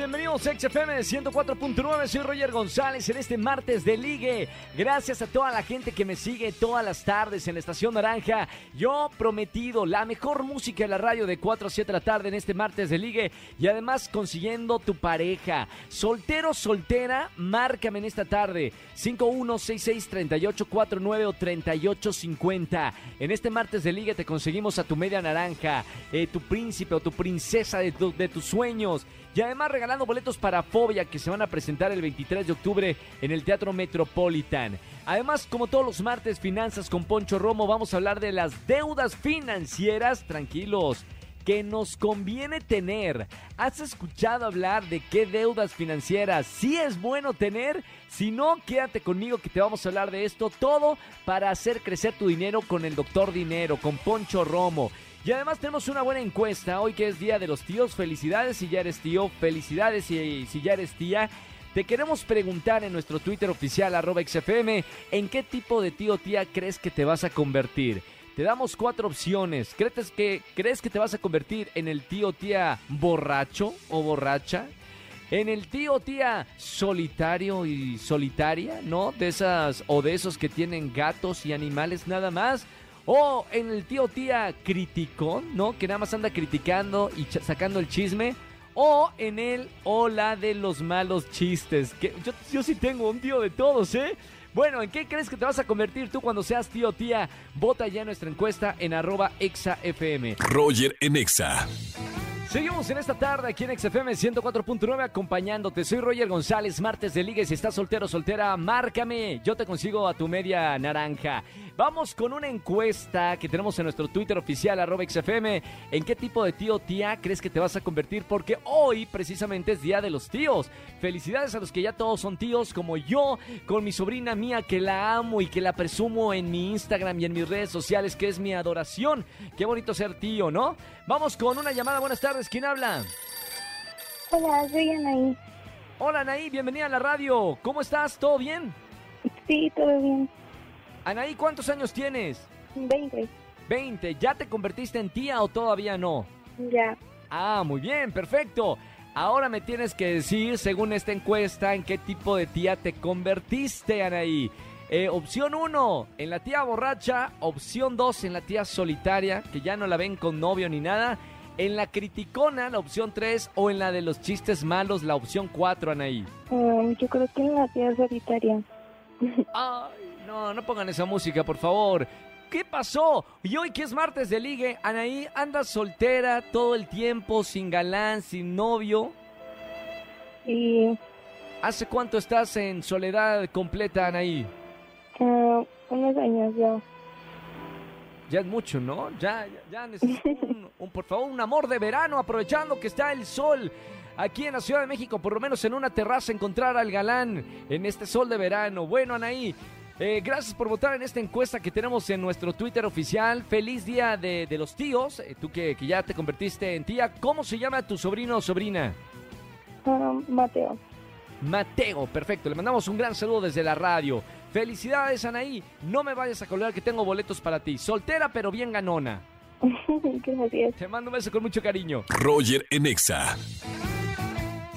bienvenidos a XFM 104.9, soy Roger González en este martes de ligue. Gracias a toda la gente que me sigue todas las tardes en la Estación Naranja. Yo prometido la mejor música de la radio de 4 a 7 de la tarde en este martes de ligue y además consiguiendo tu pareja. Soltero, soltera, márcame en esta tarde 51663849 o 3850. En este martes de ligue te conseguimos a tu media naranja, eh, tu príncipe o tu princesa de tus sueños. Y además regalando boletos para Fobia que se van a presentar el 23 de octubre en el Teatro Metropolitan. Además, como todos los martes, Finanzas con Poncho Romo, vamos a hablar de las deudas financieras. Tranquilos que nos conviene tener. ¿Has escuchado hablar de qué deudas financieras sí es bueno tener? Si no, quédate conmigo que te vamos a hablar de esto todo para hacer crecer tu dinero con el doctor Dinero, con Poncho Romo. Y además tenemos una buena encuesta hoy que es Día de los Tíos. Felicidades si ya eres tío, felicidades si, si ya eres tía. Te queremos preguntar en nuestro Twitter oficial, arroba XFM, en qué tipo de tío o tía crees que te vas a convertir. Te damos cuatro opciones. ¿Crees que, ¿Crees que te vas a convertir en el tío o tía borracho o borracha? En el tío tía solitario y solitaria, ¿no? De esas o de esos que tienen gatos y animales nada más. O en el tío tía criticón, ¿no? Que nada más anda criticando y sacando el chisme. O en el o la de los malos chistes. Que yo, yo sí tengo un tío de todos, ¿eh? Bueno, ¿en qué crees que te vas a convertir tú cuando seas tío o tía? Vota ya nuestra encuesta en arroba exafm. Roger en Exa. Seguimos en esta tarde aquí en XFM 104.9 acompañándote. Soy Roger González, martes de liga. y Si estás soltero o soltera, márcame. Yo te consigo a tu media naranja. Vamos con una encuesta que tenemos en nuestro Twitter oficial, arroba XFM. ¿En qué tipo de tío o tía crees que te vas a convertir? Porque hoy precisamente es Día de los Tíos. Felicidades a los que ya todos son tíos, como yo, con mi sobrina mía que la amo y que la presumo en mi Instagram y en mis redes sociales, que es mi adoración. Qué bonito ser tío, ¿no? Vamos con una llamada. Buenas tardes. ¿Quién habla? Hola, soy Anaí. Hola, Anaí. Bienvenida a la radio. ¿Cómo estás? ¿Todo bien? Sí, todo bien. Anaí, ¿cuántos años tienes? 20. 20. ¿Ya te convertiste en tía o todavía no? Ya. Ah, muy bien, perfecto. Ahora me tienes que decir, según esta encuesta, en qué tipo de tía te convertiste, Anaí. Eh, opción 1, en la tía borracha. Opción 2, en la tía solitaria, que ya no la ven con novio ni nada. En la criticona, la opción 3. O en la de los chistes malos, la opción 4, Anaí. Um, yo creo que en la tía solitaria. Ay, no, no pongan esa música, por favor. ¿Qué pasó? Y hoy que es martes de ligue, Anaí anda soltera todo el tiempo, sin galán, sin novio. Y ¿Hace cuánto estás en soledad completa, Anaí? uh, unos años ya. Ya es mucho, ¿no? Ya, ya, ya necesito un, un, por favor, un amor de verano, aprovechando que está el sol. Aquí en la Ciudad de México, por lo menos en una terraza, encontrar al galán en este sol de verano. Bueno, Anaí, eh, gracias por votar en esta encuesta que tenemos en nuestro Twitter oficial. Feliz día de, de los tíos, eh, tú que, que ya te convertiste en tía. ¿Cómo se llama tu sobrino o sobrina? Um, Mateo. Mateo, perfecto. Le mandamos un gran saludo desde la radio. Felicidades, Anaí. No me vayas a colgar que tengo boletos para ti. Soltera, pero bien ganona. Gracias. Te mando un beso con mucho cariño. Roger en Exa.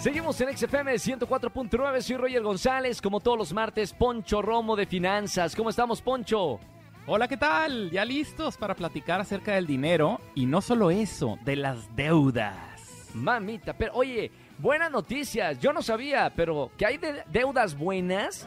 Seguimos en XFM 104.9. Soy Roger González. Como todos los martes, Poncho Romo de Finanzas. ¿Cómo estamos, Poncho? Hola, ¿qué tal? ¿Ya listos para platicar acerca del dinero? Y no solo eso, de las deudas. Mamita, pero oye, buenas noticias. Yo no sabía, pero que hay de- deudas buenas.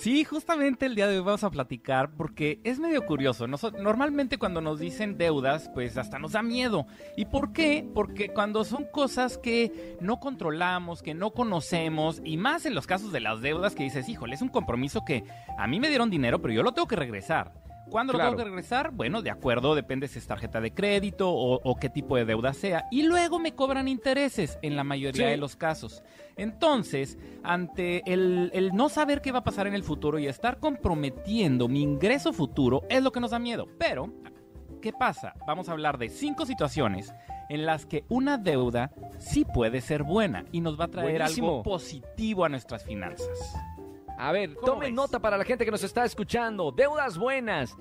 Sí, justamente el día de hoy vamos a platicar porque es medio curioso. Noso- normalmente cuando nos dicen deudas, pues hasta nos da miedo. ¿Y por qué? Porque cuando son cosas que no controlamos, que no conocemos, y más en los casos de las deudas que dices, híjole, es un compromiso que a mí me dieron dinero, pero yo lo tengo que regresar. ¿Cuándo Claro. lo tengo que regresar? Bueno, de acuerdo, depende si es tarjeta de crédito o, o qué tipo de deuda sea. Y luego me cobran intereses en la mayoría Sí. de los casos. Entonces, ante el, el no saber qué va a pasar en el futuro y estar comprometiendo mi ingreso futuro es lo que nos da miedo. Pero, ¿qué pasa? Vamos a hablar de cinco situaciones en las que una deuda sí puede ser buena y nos va a traer Buenísimo. algo positivo a nuestras finanzas. A ver, ¿Cómo tomen ves? nota para la gente que nos está escuchando. Deudas buenas.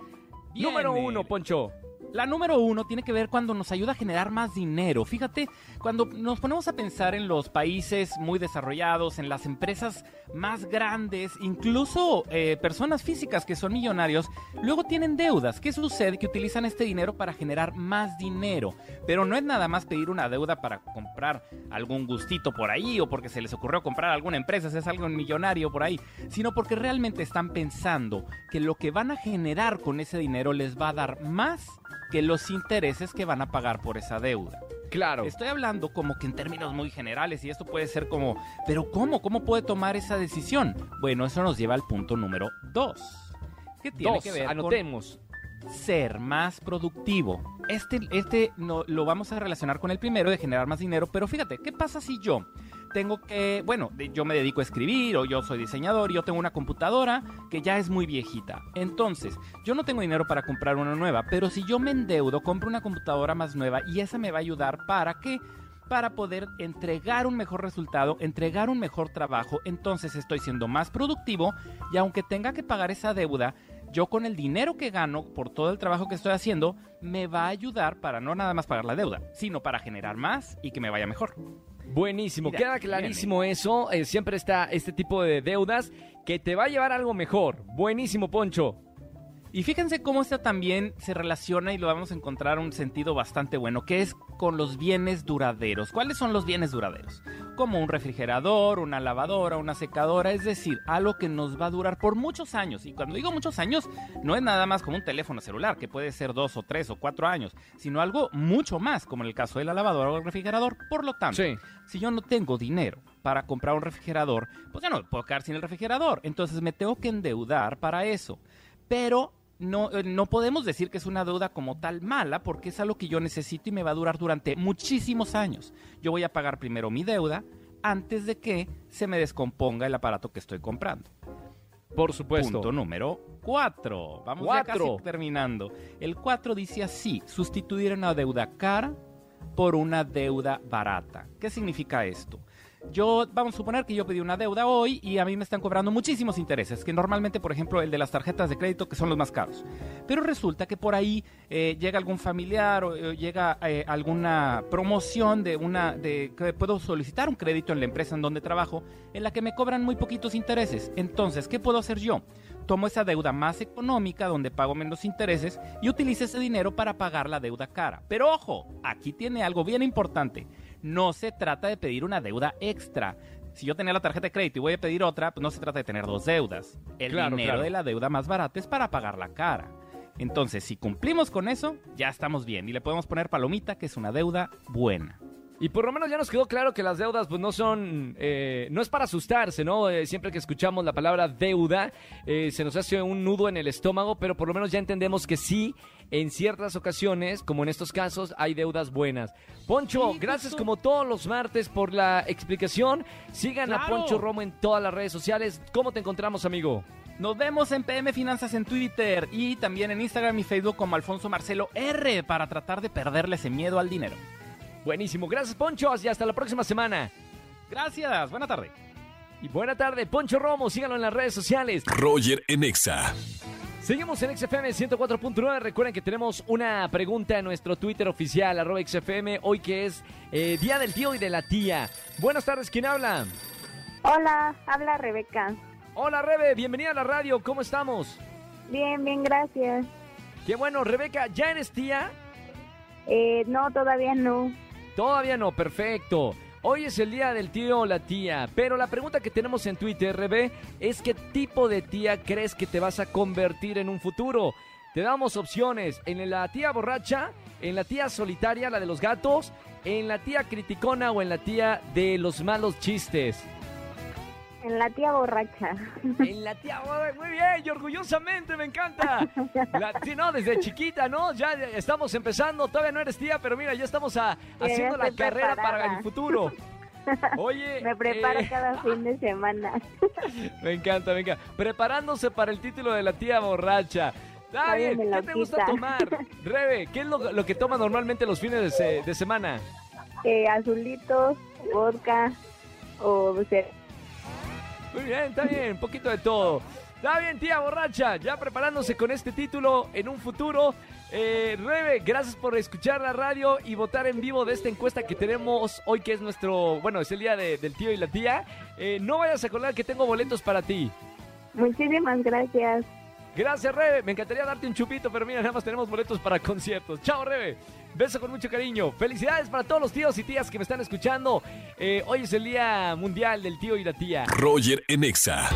Viene. Número uno, Poncho. La número uno tiene que ver cuando nos ayuda a generar más dinero. Fíjate, cuando nos ponemos a pensar en los países muy desarrollados, en las empresas más grandes, incluso eh, personas físicas que son millonarios, luego tienen deudas. ¿Qué sucede? Que utilizan este dinero para generar más dinero. Pero no es nada más pedir una deuda para comprar algún gustito por ahí o porque se les ocurrió comprar alguna empresa, si es algo millonario por ahí, sino porque realmente están pensando que lo que van a generar con ese dinero les va a dar más que los intereses que van a pagar por esa deuda. Claro. Estoy hablando como que en términos muy generales y esto puede ser como, pero ¿cómo? ¿Cómo puede tomar esa decisión? Bueno, eso nos lleva al punto número dos. Que tiene Dos, que ver con anotemos. ser más productivo. Este, este no, lo vamos a relacionar con el primero de generar más dinero, pero fíjate, ¿qué pasa si yo tengo que, bueno, yo me dedico a escribir o yo soy diseñador y yo tengo una computadora que ya es muy viejita. Entonces, yo no tengo dinero para comprar una nueva, pero si yo me endeudo, compro una computadora más nueva y esa me va a ayudar para qué? Para poder entregar un mejor resultado, entregar un mejor trabajo, entonces estoy siendo más productivo y aunque tenga que pagar esa deuda, yo con el dinero que gano por todo el trabajo que estoy haciendo, me va a ayudar para no nada más pagar la deuda, sino para generar más y que me vaya mejor. Buenísimo, Mira, queda clarísimo eso. eh, siempre está este tipo de deudas que te va a llevar a algo mejor. Buenísimo, Poncho. Y fíjense cómo esto también se relaciona y lo vamos a encontrar un sentido bastante bueno, que es con los bienes duraderos. ¿Cuáles son los bienes duraderos? Como un refrigerador, una lavadora, una secadora, es decir, algo que nos va a durar por muchos años. Y cuando digo muchos años, no es nada más como un teléfono celular, que puede ser dos o tres o cuatro años, sino algo mucho más, como en el caso de la lavadora o el refrigerador. Por lo tanto, Sí. si yo no tengo dinero para comprar un refrigerador, pues ya no me puedo quedar sin el refrigerador. Entonces me tengo que endeudar para eso. Pero no, eh, no podemos decir que es una deuda como tal mala, porque es algo que yo necesito y me va a durar durante muchísimos años. Yo voy a pagar primero mi deuda antes de que se me descomponga el aparato que estoy comprando. Por supuesto. Punto número 4. Vamos ya Cuatro. casi terminando. El 4 dice así, sustituir una deuda cara por una deuda barata. ¿Qué significa esto? Yo, vamos a suponer que yo pedí una deuda hoy y a mí me están cobrando muchísimos intereses, que normalmente, por ejemplo, el de las tarjetas de crédito, que son los más caros. Pero resulta que por ahí eh, llega algún familiar o llega eh, alguna promoción de una, de que puedo solicitar un crédito en la empresa en donde trabajo, en la que me cobran muy poquitos intereses. Entonces, ¿qué puedo hacer yo? Tomo esa deuda más económica, donde pago menos intereses, y utilizo ese dinero para pagar la deuda cara. Pero ojo, aquí tiene algo bien importante. No se trata de pedir una deuda extra. Si yo tenía la tarjeta de crédito y voy a pedir otra, pues no se trata de tener dos deudas. El Claro, dinero claro. de la deuda más barata es para pagar la cara. Entonces, si cumplimos con eso, ya estamos bien. Y le podemos poner palomita, que es una deuda buena. Y por lo menos ya nos quedó claro que las deudas pues no son, eh, no es para asustarse, ¿no? Eh, siempre que escuchamos la palabra deuda eh, se nos hace un nudo en el estómago, pero por lo menos ya entendemos que sí, en ciertas ocasiones, como en estos casos, hay deudas buenas. Poncho, Sí, gracias justo. como todos los martes por la explicación. Sigan a. Poncho Romo en todas las redes sociales. ¿Cómo te encontramos, amigo? Nos vemos en PM Finanzas en Twitter y también en Instagram y Facebook como Alfonso Marcelo R para tratar de perderle ese miedo al dinero. Buenísimo, gracias Poncho y hasta la próxima semana. Gracias, buena tarde. Y buena tarde, Poncho Romo, síganlo en las redes sociales. Roger en Exa. Seguimos en XFM 104.9. Recuerden que tenemos una pregunta en nuestro Twitter oficial, arroba XFM, hoy que es eh, Día del Tío y de la Tía. Buenas tardes, ¿quién habla? Hola, habla Rebeca. Hola, Rebe, bienvenida a la radio, ¿cómo estamos? Bien, bien, gracias. Qué bueno, Rebeca, ¿ya eres tía? Eh, no, todavía no. Todavía no, perfecto. Hoy es el día del tío o la tía, pero la pregunta que tenemos en Twitter, Rebe, es qué tipo de tía crees que te vas a convertir en un futuro. Te damos opciones en la tía borracha, en la tía solitaria, la de los gatos, en la tía criticona o en la tía de los malos chistes. En la tía borracha. En la tía, ¡ay, muy bien, y orgullosamente, me encanta. La- sí, no, desde chiquita, ¿no? Ya estamos empezando, todavía no eres tía, pero mira, ya estamos a- haciendo la carrera para el futuro. Oye, Me preparo eh, cada fin de semana. me encanta, me encanta. Preparándose para el título de la tía borracha. Está bien, ¿qué te gusta tomar? Rebe, ¿qué es lo, lo que toma normalmente los fines de, se- de semana? Eh, azulitos, vodka o cer- Muy bien, está bien, un poquito de todo. Está bien, tía borracha, ya preparándose con este título en un futuro. Eh, Rebe, gracias por escuchar la radio y votar en vivo de esta encuesta que tenemos hoy, que es nuestro, bueno, es el día de- del tío y la tía. Eh, no vayas a acordar que tengo boletos para ti. Muchísimas gracias. Gracias, Rebe. Me encantaría darte un chupito, pero mira, nada más tenemos boletos para conciertos. Chao, Rebe. Beso con mucho cariño. Felicidades para todos los tíos y tías que me están escuchando. Eh, hoy es el Día Mundial del Tío y la Tía. Roger en Exa.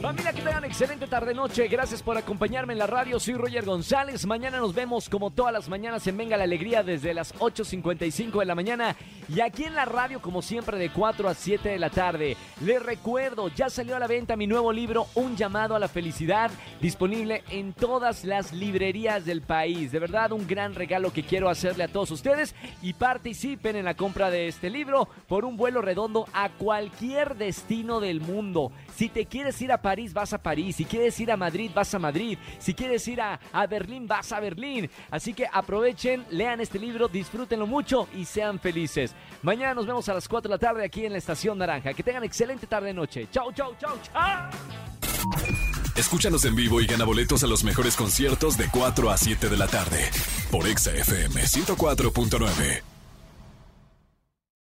Familia, que tengan excelente tarde-noche. Gracias por acompañarme en la radio. Soy Roger González. Mañana nos vemos como todas las mañanas en Venga la Alegría desde las 8.55 de la mañana. Y aquí en la radio, como siempre, de 4 a 7 de la tarde. Les recuerdo, ya salió a la venta mi nuevo libro, Un llamado a la felicidad, disponible en todas las librerías del país. De verdad, un gran regalo que quiero hacerle a todos ustedes. Y participen en la compra de este libro por un vuelo redondo a cualquier destino del mundo. Si te quieres ir a París, vas a París. Si quieres ir a Madrid, vas a Madrid. Si quieres ir a, a Berlín, vas a Berlín. Así que aprovechen, lean este libro, disfrútenlo mucho y sean felices. Mañana nos vemos a las 4 de la tarde aquí en la Estación Naranja. Que tengan excelente tarde-noche. Chau, chau, chau, chau. Escúchanos en vivo y gana boletos a los mejores conciertos de 4 a 7 de la tarde. Por Exa FM 104.9.